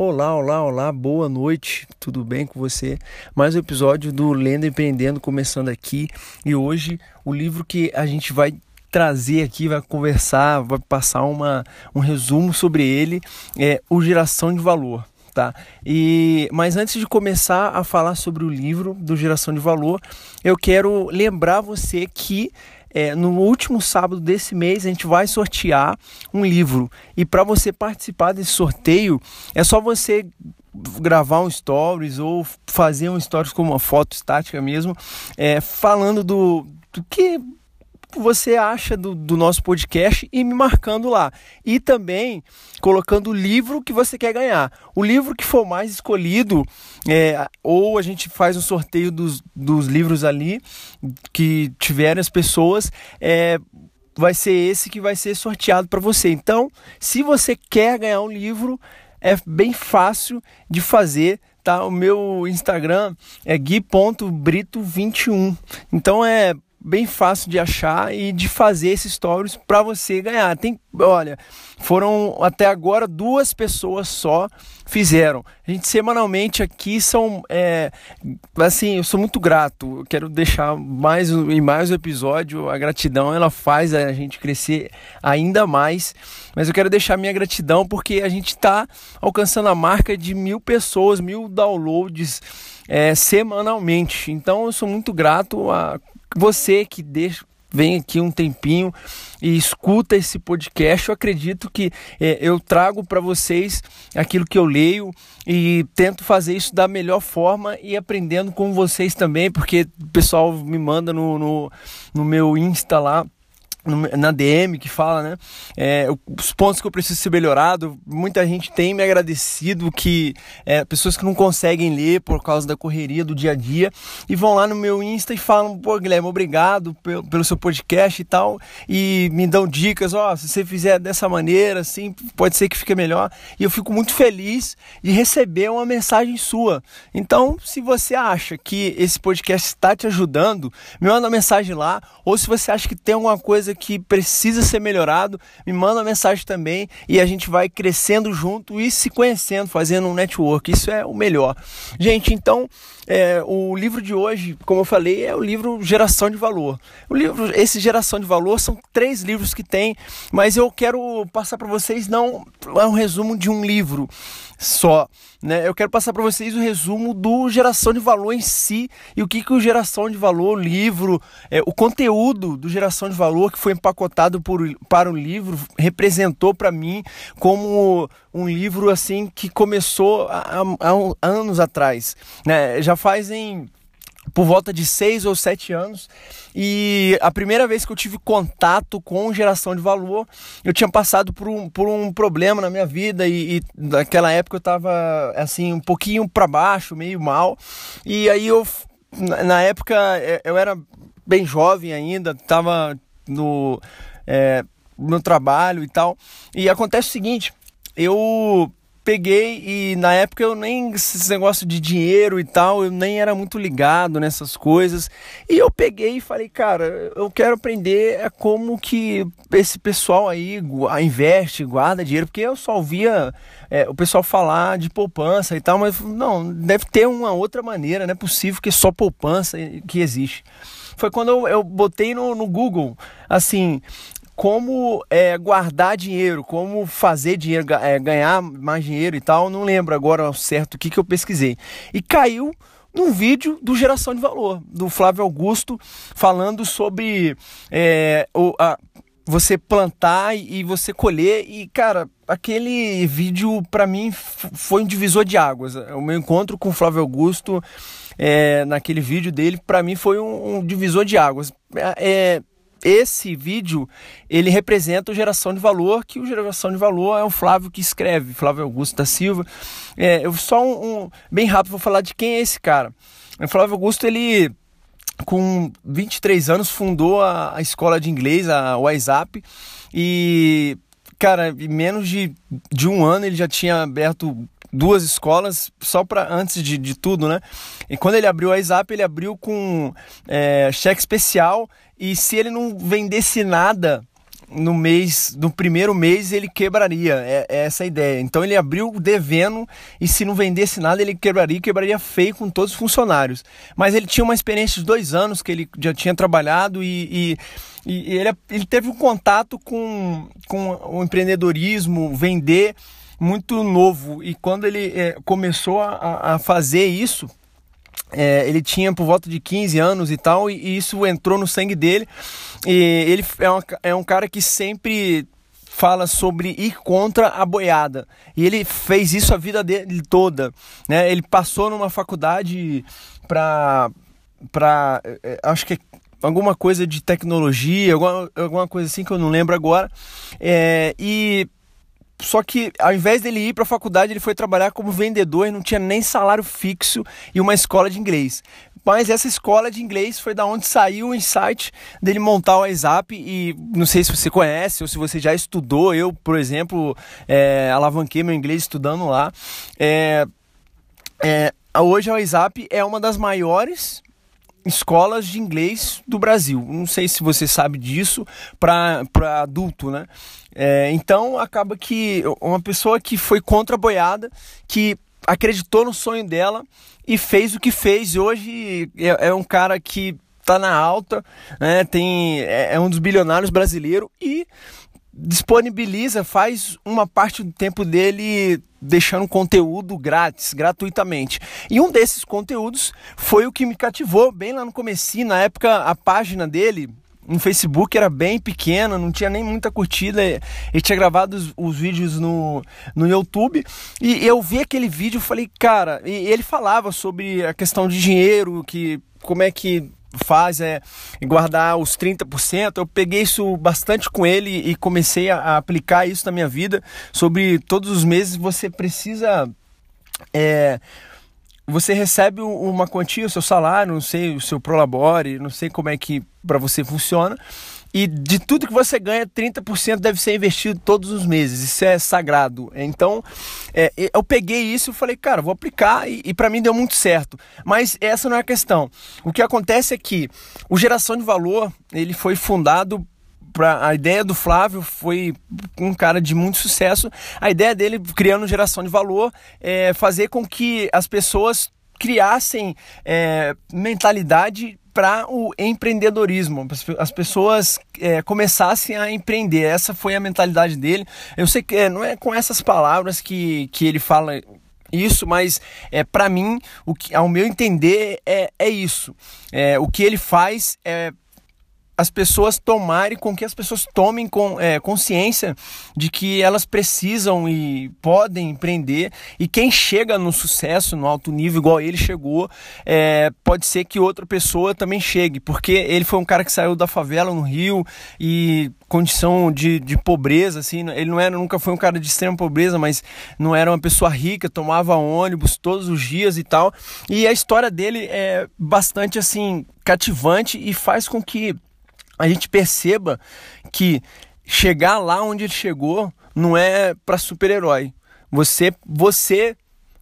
Olá, olá, olá, boa noite, tudo bem com você? Mais um episódio do Lendo Empreendendo começando aqui e hoje o livro que a gente vai trazer aqui, vai conversar, vai passar uma, um resumo sobre ele é O Geração de Valor. Tá? E, mas antes de começar a falar sobre o livro do Geração de Valor, eu quero lembrar você que é, no último sábado desse mês a gente vai sortear um livro. E para você participar desse sorteio, é só você gravar um stories ou fazer um stories com uma foto estática mesmo, é, falando do, do que você acha do, do, nosso podcast e me marcando lá. E também colocando o livro que você quer ganhar. O livro que for mais escolhido, é, ou a gente faz um sorteio dos, dos livros ali que tiverem as pessoas. É, vai ser esse que vai ser sorteado para você. Então, se você quer ganhar um livro, é bem fácil de fazer tá? O meu Instagram é gui.brito21. Então é bem fácil de achar e de fazer esses stories para você ganhar. Tem, olha, foram até agora duas pessoas só fizeram. A gente semanalmente aqui são, é, assim, eu sou muito grato. Eu quero deixar mais em mais um episódio a gratidão. Ela faz a gente crescer ainda mais. Mas eu quero deixar minha gratidão porque a gente está alcançando a marca de mil pessoas, mil downloads. É, semanalmente. Então eu sou muito grato a você que deixa, vem aqui um tempinho e escuta esse podcast, eu acredito que é, eu trago para vocês aquilo que eu leio e tento fazer isso da melhor forma e aprendendo com vocês também, porque o pessoal me manda no, no, no meu Insta lá na DM que fala, né? É, os pontos que eu preciso ser melhorado. Muita gente tem me agradecido que é, pessoas que não conseguem ler por causa da correria do dia a dia e vão lá no meu Insta e falam: pô, Guilherme, obrigado pelo, pelo seu podcast e tal. E me dão dicas: ó, oh, se você fizer dessa maneira, assim, pode ser que fique melhor. E eu fico muito feliz de receber uma mensagem sua. Então, se você acha que esse podcast está te ajudando, me manda uma mensagem lá. Ou se você acha que tem alguma coisa que precisa ser melhorado, me manda uma mensagem também e a gente vai crescendo junto e se conhecendo, fazendo um network. Isso é o melhor. Gente, então, é, o livro de hoje, como eu falei, é o livro Geração de Valor. O livro, esse Geração de Valor, são três livros que tem, mas eu quero passar para vocês não é um resumo de um livro só. Né? Eu quero passar para vocês o resumo do Geração de Valor em si e o que, que o Geração de Valor, o livro, é, o conteúdo do Geração de Valor que foi empacotado por, para o livro representou para mim como um livro assim que começou há, há anos atrás. Né? Já fazem por volta de seis ou sete anos. E a primeira vez que eu tive contato com geração de valor, eu tinha passado por um, por um problema na minha vida e, e naquela época eu estava assim um pouquinho para baixo, meio mal. E aí eu na época é, eu era bem jovem ainda, estava no é, meu trabalho e tal. E acontece o seguinte, eu peguei e na época eu nem esse negócio de dinheiro e tal, eu nem era muito ligado nessas coisas. E eu peguei e falei, cara, eu quero aprender é como que esse pessoal aí investe, guarda dinheiro, porque eu só ouvia é, o pessoal falar de poupança e tal, mas não, deve ter uma outra maneira, não é possível que só poupança que existe foi quando eu, eu botei no, no, Google, assim, como é, guardar dinheiro, como fazer dinheiro, é, ganhar mais dinheiro e tal. Não lembro agora certo o que, que eu pesquisei. E caiu num vídeo do Geração de Valor, do Flávio Augusto, falando sobre é, o, a, você plantar e você colher. E, cara, aquele vídeo para mim foi um divisor de águas. O meu encontro com o Flávio Augusto é, naquele vídeo dele, para mim foi um, um, divisor de águas. É, esse vídeo ele representa o geração de valor que o geração de valor é o Flávio que escreve Flávio Augusto da Silva. É, eu só um, um, bem rápido vou falar de quem é esse cara. O Flávio Augusto ele com 23 anos fundou a, a escola de inglês a WhatsApp e cara em menos de, de um ano ele já tinha aberto duas escolas só para antes de, de tudo, né? E quando ele abriu a WhatsApp, ele abriu com é, cheque especial e se ele não vendesse nada no mês, no primeiro mês ele quebraria, é, é, essa a ideia. Então ele abriu devendo e se não vendesse nada ele quebraria, quebraria feio com todos os funcionários. Mas ele tinha uma experiência de dois anos que ele já tinha trabalhado e, e, e ele, ele teve um contato com, com o empreendedorismo, vender muito novo. E quando ele é, começou a, a fazer isso, é, ele tinha por volta de 15 anos e tal, e, e isso entrou no sangue dele. E ele é, uma, é um cara que sempre fala sobre ir contra a boiada. E ele fez isso a vida dele toda. Né? Ele passou numa faculdade para. para é, acho que é alguma coisa de tecnologia, alguma, alguma coisa assim que eu não lembro agora. É, e só que ao invés dele ir para a faculdade, ele foi trabalhar como vendedor e não tinha nem salário fixo e uma escola de inglês. Mas essa escola de inglês foi da onde saiu o insight dele montar o WhatsApp e não sei se você conhece ou se você já estudou. Eu, por exemplo, é, alavanquei meu inglês estudando lá. É, é, hoje a WhatsApp é uma das maiores escolas de inglês do Brasil. Não sei se você sabe disso para adulto, né? É, então acaba que uma pessoa que foi contra a boiada, que acreditou no sonho dela e fez o que fez. Hoje é, é um cara que está na alta, né? Tem, é, é um dos bilionários brasileiros e disponibiliza, faz uma parte do tempo dele deixando conteúdo grátis, gratuitamente. E um desses conteúdos foi o que me cativou bem lá no começo, na época a página dele no Facebook era bem pequena, não tinha nem muita curtida. Ele tinha gravado os, os, vídeos no, no YouTube e eu vi aquele vídeo falei, cara, e ele falava sobre a questão de dinheiro, que como é que faz é guardar os 30%. Eu peguei isso bastante com ele e comecei a, a aplicar isso na minha vida. Sobre todos os meses você precisa. É, você recebe uma quantia, o seu salário, não sei, o seu prolabore, não sei como é que para você funciona. E de tudo que você ganha, 30% deve ser investido todos os meses. Isso é sagrado. Então, é, eu peguei isso e falei, cara, vou aplicar e, e para mim deu muito certo. Mas essa não é a questão. O que acontece é que o Geração de Valor, ele foi fundado Pra, a ideia do Flávio foi um cara de muito sucesso. A ideia dele, criando geração de valor, é fazer com que as pessoas criassem é, mentalidade para o empreendedorismo, as pessoas é, começassem a empreender. Essa foi a mentalidade dele. Eu sei que é, não é com essas palavras que, que ele fala isso, mas é para mim, o que, ao meu entender, é, é isso. É, o que ele faz é as pessoas tomarem, com que as pessoas tomem com, é, consciência de que elas precisam e podem empreender. E quem chega no sucesso, no alto nível, igual ele chegou, é, pode ser que outra pessoa também chegue, porque ele foi um cara que saiu da favela no Rio e condição de, de pobreza, assim, ele não era, nunca foi um cara de extrema pobreza, mas não era uma pessoa rica, tomava ônibus todos os dias e tal. E a história dele é bastante assim cativante e faz com que a gente perceba que chegar lá onde ele chegou não é para super-herói. Você, você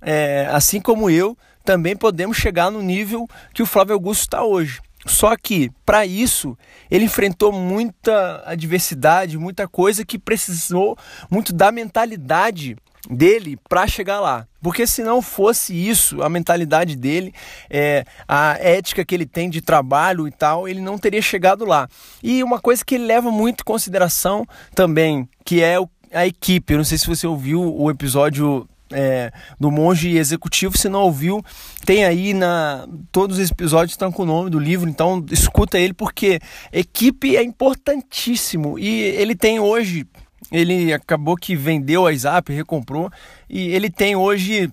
é, assim como eu, também podemos chegar no nível que o Flávio Augusto está hoje. Só que, para isso, ele enfrentou muita adversidade, muita coisa que precisou muito da mentalidade dele para chegar lá. Porque se não fosse isso, a mentalidade dele, é, a ética que ele tem de trabalho e tal, ele não teria chegado lá. E uma coisa que ele leva muito em consideração também, que é a equipe. Eu não sei se você ouviu o episódio é, do monge executivo. Se não ouviu, tem aí na. Todos os episódios estão com o nome do livro, então escuta ele, porque equipe é importantíssimo. E ele tem hoje ele acabou que vendeu a Zap, recomprou, e ele tem hoje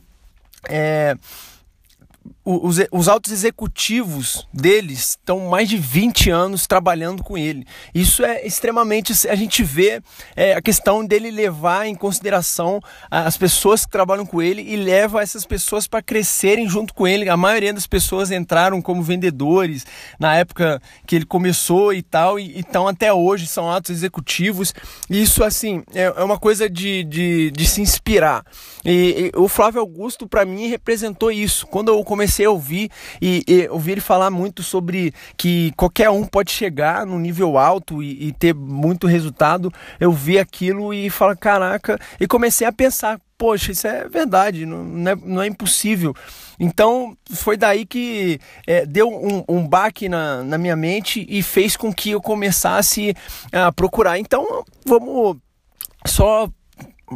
é, os, os altos executivos deles estão mais de 20 anos trabalhando com ele. Isso é extremamente. A gente vê é, a questão dele levar em consideração as pessoas que trabalham com ele e leva essas pessoas para crescerem junto com ele. A maioria das pessoas entraram como vendedores na época que ele começou e tal, e estão até hoje, são altos executivos. Isso, assim, é, é uma coisa de, de, de se inspirar. E, e o Flávio Augusto, para mim, representou isso. Quando eu comecei comecei a ouvir e, e ouvir ele falar muito sobre que qualquer um pode chegar no nível alto e, e ter muito resultado, eu vi aquilo e falo, caraca, e comecei a pensar, poxa, isso é verdade, não, é, não é, impossível. Então foi daí que é, deu um, um baque na, na minha mente e fez com que eu começasse a procurar. Então vamos só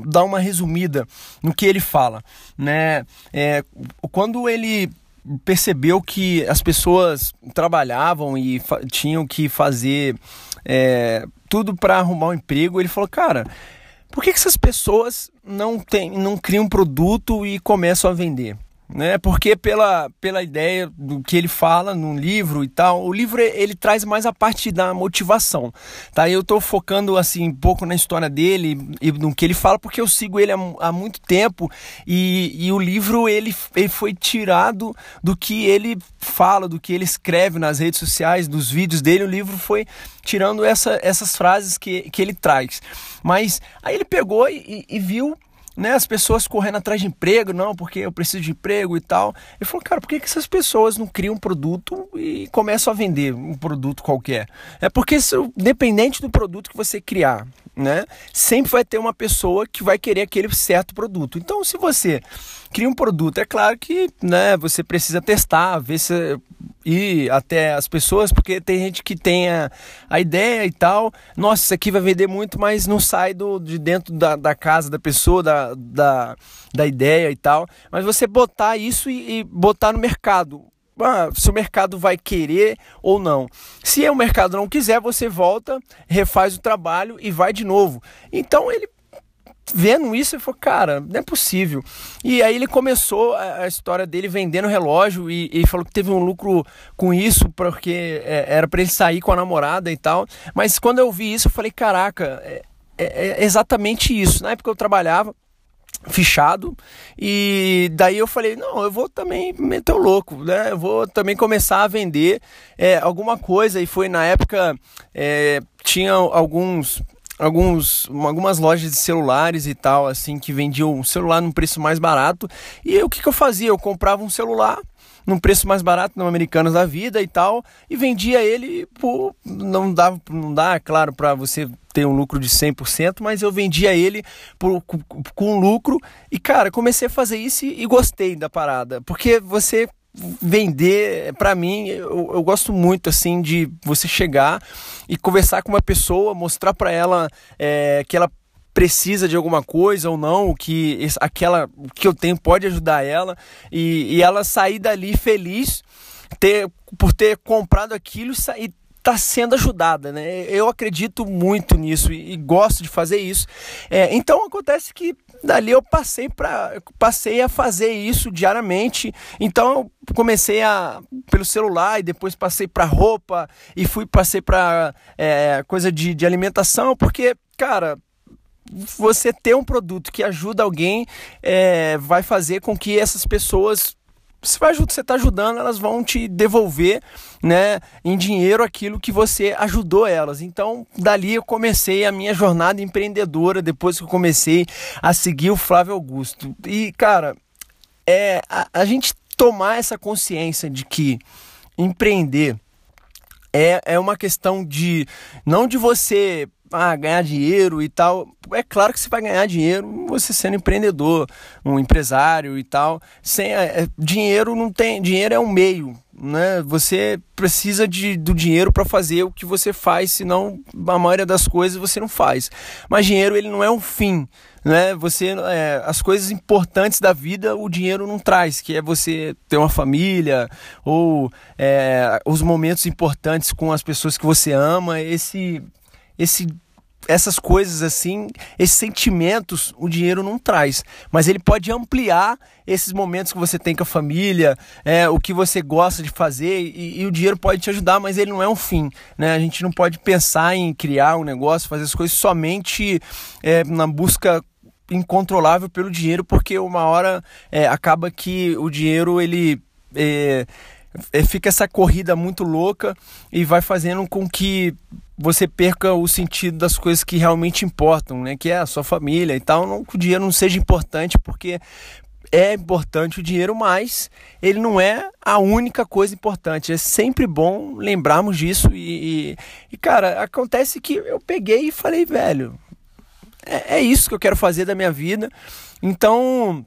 dar uma resumida no que ele fala, né? É, quando ele percebeu que as pessoas trabalhavam e tinham que fazer é, tudo para arrumar um emprego, ele falou, cara, por que, que essas pessoas não, tem, não criam um produto e começam a vender? Né? Porque pela, pela ideia do que ele fala no livro e tal, o livro ele traz mais a parte da motivação, tá? Eu estou focando assim um pouco na história dele e no que ele fala porque eu sigo ele há, há muito tempo e, e o livro ele, ele foi tirado do que ele fala, do que ele escreve nas redes sociais, dos vídeos dele, o livro foi tirando essa, essas frases que, que ele traz. Mas aí ele pegou e, e viu né, as pessoas correndo atrás de emprego, não, porque eu preciso de emprego e tal. Ele falou, cara, por que, que essas pessoas não criam um produto e começam a vender um produto qualquer? É porque, dependente do produto que você criar, né, sempre vai ter uma pessoa que vai querer aquele certo produto. Então, se você cria um produto, é claro que né, você precisa testar, ver se ir até as pessoas, porque tem gente que tem a, a, ideia e tal, nossa, isso aqui vai vender muito, mas não sai do, de dentro da, da casa da pessoa, da, da, da ideia e tal. Mas você botar isso e, e botar no mercado. Ah, se o mercado vai querer ou não. Se o mercado não quiser, você volta, refaz o trabalho e vai de novo. Então ele vendo isso, ele falou, cara, não é possível. E aí ele começou a, história dele vendendo relógio e, e, falou que teve um lucro com isso, porque é, era para ele sair com a namorada e tal. Mas quando eu vi isso, eu falei, caraca, é, é, é exatamente isso. Na época eu trabalhava, fichado e daí eu falei não eu vou também meter o louco né eu vou também começar a vender é, alguma coisa e foi na época é, tinha alguns alguns, algumas lojas de celulares e tal, assim, que vendiam um celular num preço mais barato. E o que, que eu fazia? Eu comprava um celular num preço mais barato no Americanos da Vida e tal, e vendia ele por não dá não dá, claro, para você ter um lucro de 100%, mas eu vendia ele por, com, com lucro e cara, comecei a fazer isso e, e gostei da parada, porque você vender, para mim, eu, eu, gosto muito assim de você chegar e conversar com uma pessoa, mostrar para ela é, que ela precisa de alguma coisa ou não, que aquela que eu tenho pode ajudar ela e, e ela sair dali feliz ter, por ter comprado aquilo e está sendo ajudada, né? Eu acredito muito nisso e, e gosto de fazer isso. É, então acontece que dali eu passei para passei a fazer isso diariamente. Então eu comecei a pelo celular e depois passei para roupa e fui passei para é, coisa de, de alimentação porque cara você ter um produto que ajuda alguém é, vai fazer com que essas pessoas você vai você está ajudando, elas vão te devolver, né, em dinheiro aquilo que você ajudou elas. Então, dali eu comecei a minha jornada empreendedora depois que eu comecei a seguir o Flávio Augusto. E, cara, é a, a gente tomar essa consciência de que empreender é, é uma questão de não de você ah, ganhar dinheiro e tal. É claro que você vai ganhar dinheiro você sendo empreendedor, um empresário e tal. Sem é, é dinheiro não tem, dinheiro é um meio, né? Você precisa de, do dinheiro para fazer o que você faz, senão a maioria das coisas você não faz. Mas dinheiro ele não é um fim, né? Você é, as coisas importantes da vida o dinheiro não traz, que é você ter uma família ou é, os momentos importantes com as pessoas que você ama. Esse esse essas coisas assim, esses sentimentos, o dinheiro não traz, mas ele pode ampliar esses momentos que você tem com a família, é, o que você gosta de fazer e, e, o dinheiro pode te ajudar, mas ele não é um fim, né? A gente não pode pensar em criar um negócio, fazer as coisas somente é, na busca incontrolável pelo dinheiro, porque uma hora é, acaba que o dinheiro ele é, é, fica essa corrida muito louca e vai fazendo com que você perca o sentido das coisas que realmente importam, né? Que é a sua família e tal. Não que o dinheiro não seja importante, porque é importante o dinheiro, mas ele não é a única coisa importante. É sempre bom lembrarmos disso. E, e, e cara, acontece que eu peguei e falei, velho, é, é isso que eu quero fazer da minha vida. Então,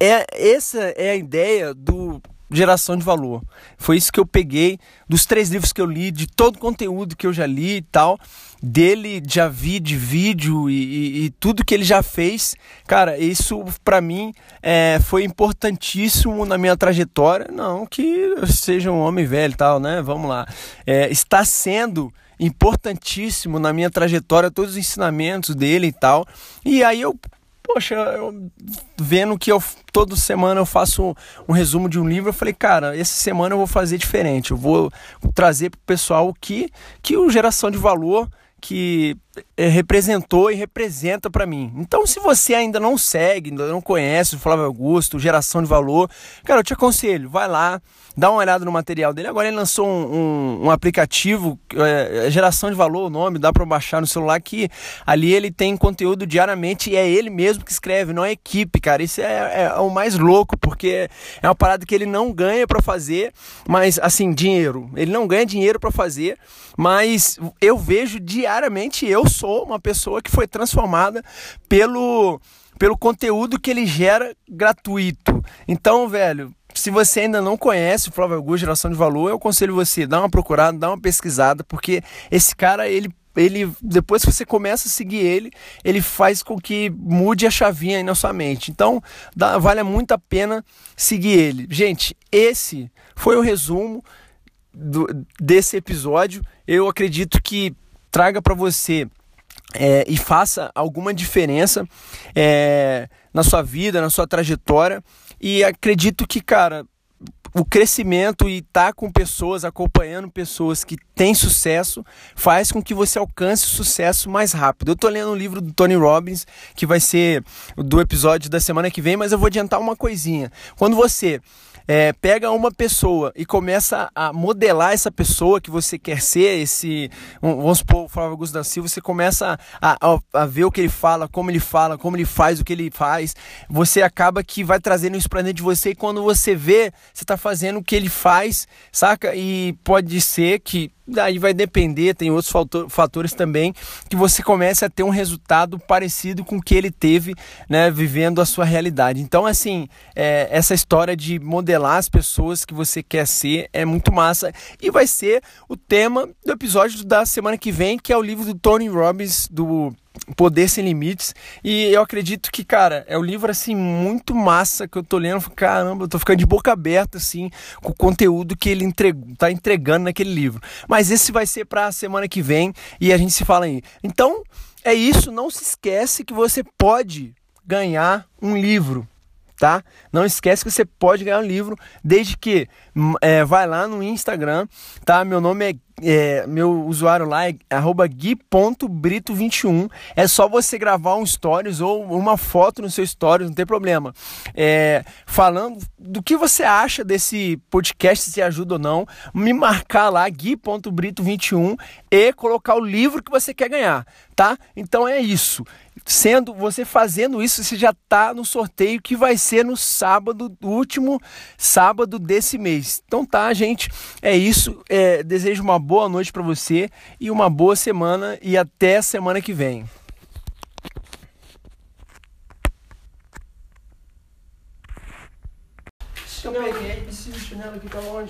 é, essa é a ideia do geração de valor. Foi isso que eu peguei dos três livros que eu li, de todo o conteúdo que eu já li e tal, dele já vi de vídeo e, e, e tudo que ele já fez. Cara, isso para mim é, foi importantíssimo na minha trajetória. Não que eu seja um homem velho e tal, né? Vamos lá. É, está sendo importantíssimo na minha trajetória todos os ensinamentos dele e tal. E aí eu poxa, eu, vendo que eu toda semana eu faço um, um, resumo de um livro, eu falei, cara, essa semana eu vou fazer diferente. Eu vou trazer para o pessoal que, que o geração de valor que representou e representa para mim. Então, se você ainda não segue, ainda não conhece o Flávio Augusto, Geração de Valor, cara, eu te aconselho, vai lá, dá uma olhada no material dele. Agora ele lançou um, um, um aplicativo, é, é Geração de Valor, o nome, dá para baixar no celular, que ali ele tem conteúdo diariamente e é ele mesmo que escreve, não é equipe, cara. Isso é, é, é o mais louco, porque é uma parada que ele não ganha para fazer, mas assim, dinheiro. Ele não ganha dinheiro para fazer, mas eu vejo diariamente eu eu sou uma pessoa que foi transformada pelo, pelo conteúdo que ele gera gratuito. Então, velho, se você ainda não conhece o Flávio Augusto, Geração de Valor, eu aconselho você, dá uma procurada, dá uma pesquisada, porque esse cara, ele ele depois que você começa a seguir ele, ele faz com que mude a chavinha aí na sua mente. Então, dá, vale muito a pena seguir ele. Gente, esse foi o resumo do, desse episódio. Eu acredito que traga para você é, e faça alguma diferença é, na sua vida, na sua trajetória. E acredito que, cara, o crescimento e estar tá com pessoas, acompanhando pessoas que têm sucesso, faz com que você alcance o sucesso mais rápido. Eu estou lendo um livro do Tony Robbins, que vai ser do episódio da semana que vem, mas eu vou adiantar uma coisinha. Quando você é, pega uma pessoa e começa a modelar essa pessoa que você quer ser, esse, vamos supor, o Flávio Augusto da Silva, você começa a, a, a, ver o que ele fala, como ele fala, como ele faz, o que ele faz, você acaba que vai trazendo isso para dentro de você e quando você vê, você está fazendo o que ele faz, saca? E pode ser que Daí vai depender, tem outros fatores também, que você comece a ter um resultado parecido com o que ele teve, né, vivendo a sua realidade. Então, assim, é, essa história de modelar as pessoas que você quer ser é muito massa e vai ser o tema do episódio da semana que vem, que é o livro do Tony Robbins, do Poder Sem Limites. E eu acredito que, cara, é um livro assim muito massa que eu tô lendo. Caramba, eu tô ficando de boca aberta assim com o conteúdo que ele entre... tá entregando naquele livro. Mas esse vai ser para a semana que vem e a gente se fala aí. Então, é isso, não se esquece que você pode ganhar um livro tá? Não esquece que você pode ganhar um livro desde que hum, é, vai lá no Instagram, tá? Meu nome é, é meu usuário lá é gui.brito21. É só você gravar um stories ou uma foto no seu stories, não tem problema. É, falando do que você acha desse podcast, se ajuda ou não, me marcar lá gui.brito21 e colocar o livro que você quer ganhar, tá? Então é isso sendo você fazendo isso, você já está no sorteio que vai ser no sábado, último sábado desse mês. Então tá, gente, é isso. É, desejo uma boa noite para você e uma boa semana e até semana que vem. Eu esse chinelo aqui tá onde?